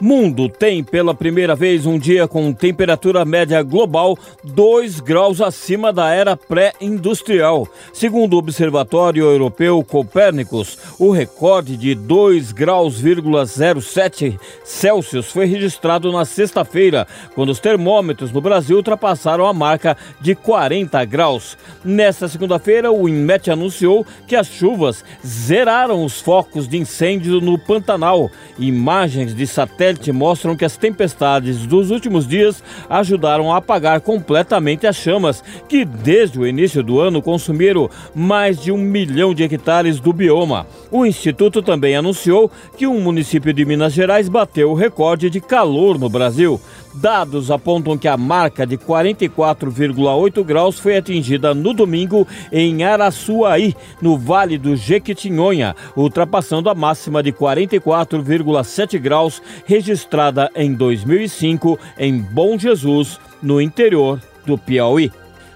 Mundo tem pela primeira vez um dia com temperatura média global 2 graus acima da era pré-industrial. Segundo o Observatório Europeu Copérnicos, o recorde de 2 graus,07 Celsius foi registrado na sexta-feira, quando os termômetros no Brasil ultrapassaram a marca de 40 graus. Nesta segunda-feira, o INMET anunciou que as chuvas zeraram os focos de incêndio no Pantanal. Imagens de satélite satélite mostram que as tempestades dos últimos dias ajudaram a apagar completamente as chamas, que desde o início do ano consumiram mais de um milhão de hectares do bioma. O Instituto também anunciou que um município de Minas Gerais bateu o recorde de calor no Brasil. Dados apontam que a marca de 44,8 graus foi atingida no domingo em Araçuaí, no Vale do Jequitinhonha, ultrapassando a máxima de 44,7 graus registrada em 2005 em Bom Jesus, no interior do Piauí.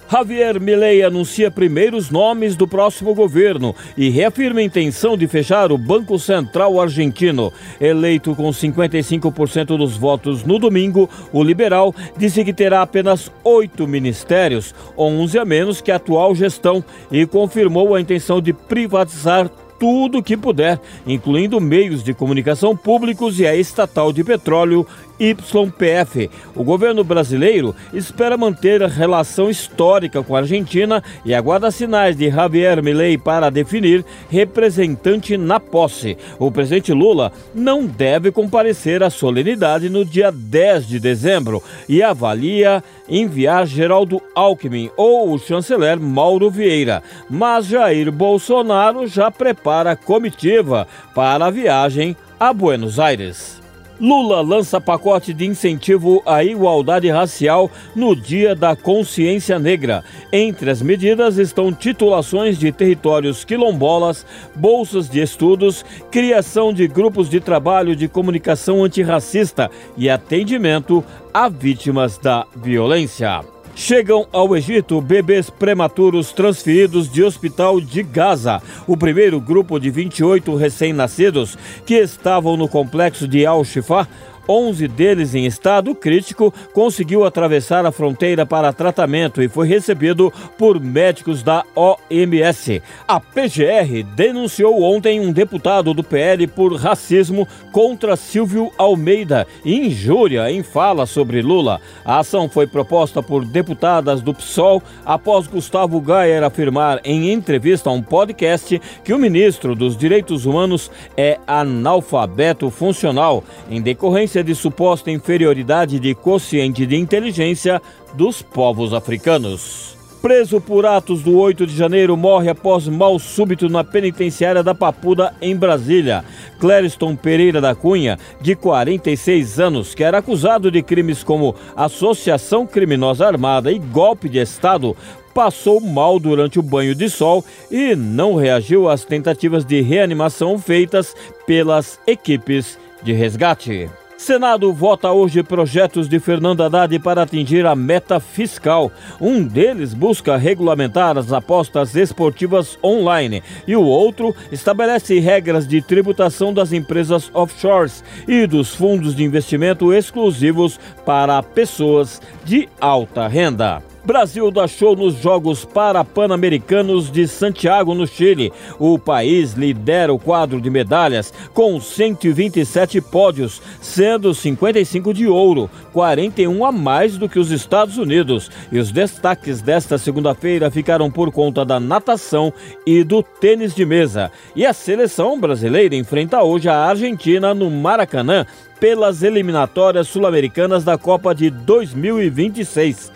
Javier Milei anuncia primeiros nomes do próximo governo e reafirma a intenção de fechar o Banco Central argentino. Eleito com 55% dos votos no domingo, o liberal disse que terá apenas oito ministérios, 11 a menos que a atual gestão, e confirmou a intenção de privatizar tudo que puder, incluindo meios de comunicação públicos e a estatal de petróleo YPF. O governo brasileiro espera manter a relação histórica com a Argentina e aguarda sinais de Javier Milei para definir representante na posse. O presidente Lula não deve comparecer à solenidade no dia 10 de dezembro e avalia enviar Geraldo Alckmin ou o chanceler Mauro Vieira. Mas Jair Bolsonaro já prepara a comitiva para a viagem a Buenos Aires. Lula lança pacote de incentivo à igualdade racial no Dia da Consciência Negra. Entre as medidas estão titulações de territórios quilombolas, bolsas de estudos, criação de grupos de trabalho de comunicação antirracista e atendimento a vítimas da violência. Chegam ao Egito bebês prematuros transferidos de hospital de Gaza. O primeiro grupo de 28 recém-nascidos que estavam no complexo de Al-Shifa 11 deles em estado crítico, conseguiu atravessar a fronteira para tratamento e foi recebido por médicos da OMS. A PGR denunciou ontem um deputado do PL por racismo contra Silvio Almeida e injúria em fala sobre Lula. A ação foi proposta por deputadas do PSOL após Gustavo Gayer afirmar em entrevista a um podcast que o ministro dos Direitos Humanos é analfabeto funcional em decorrência de suposta inferioridade de quociente de inteligência dos povos africanos. Preso por atos do 8 de janeiro, morre após mal súbito na penitenciária da Papuda, em Brasília. Clériston Pereira da Cunha, de 46 anos, que era acusado de crimes como associação criminosa armada e golpe de Estado, passou mal durante o banho de sol e não reagiu às tentativas de reanimação feitas pelas equipes de resgate. Senado vota hoje projetos de Fernando Haddad para atingir a meta fiscal. Um deles busca regulamentar as apostas esportivas online e o outro estabelece regras de tributação das empresas offshores e dos fundos de investimento exclusivos para pessoas de alta renda. Brasil dá show nos Jogos Parapan-Americanos de Santiago, no Chile. O país lidera o quadro de medalhas com 127 pódios, sendo 55 de ouro, 41 a mais do que os Estados Unidos. E os destaques desta segunda-feira ficaram por conta da natação e do tênis de mesa. E a seleção brasileira enfrenta hoje a Argentina no Maracanã pelas eliminatórias sul-americanas da Copa de 2026.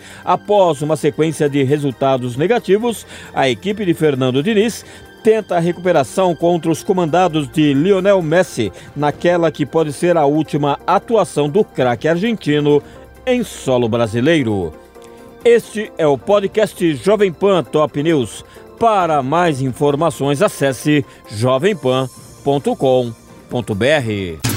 Após uma sequência de resultados negativos, a equipe de Fernando Diniz tenta a recuperação contra os comandados de Lionel Messi, naquela que pode ser a última atuação do craque argentino em solo brasileiro. Este é o podcast Jovem Pan Top News. Para mais informações, acesse jovempan.com.br.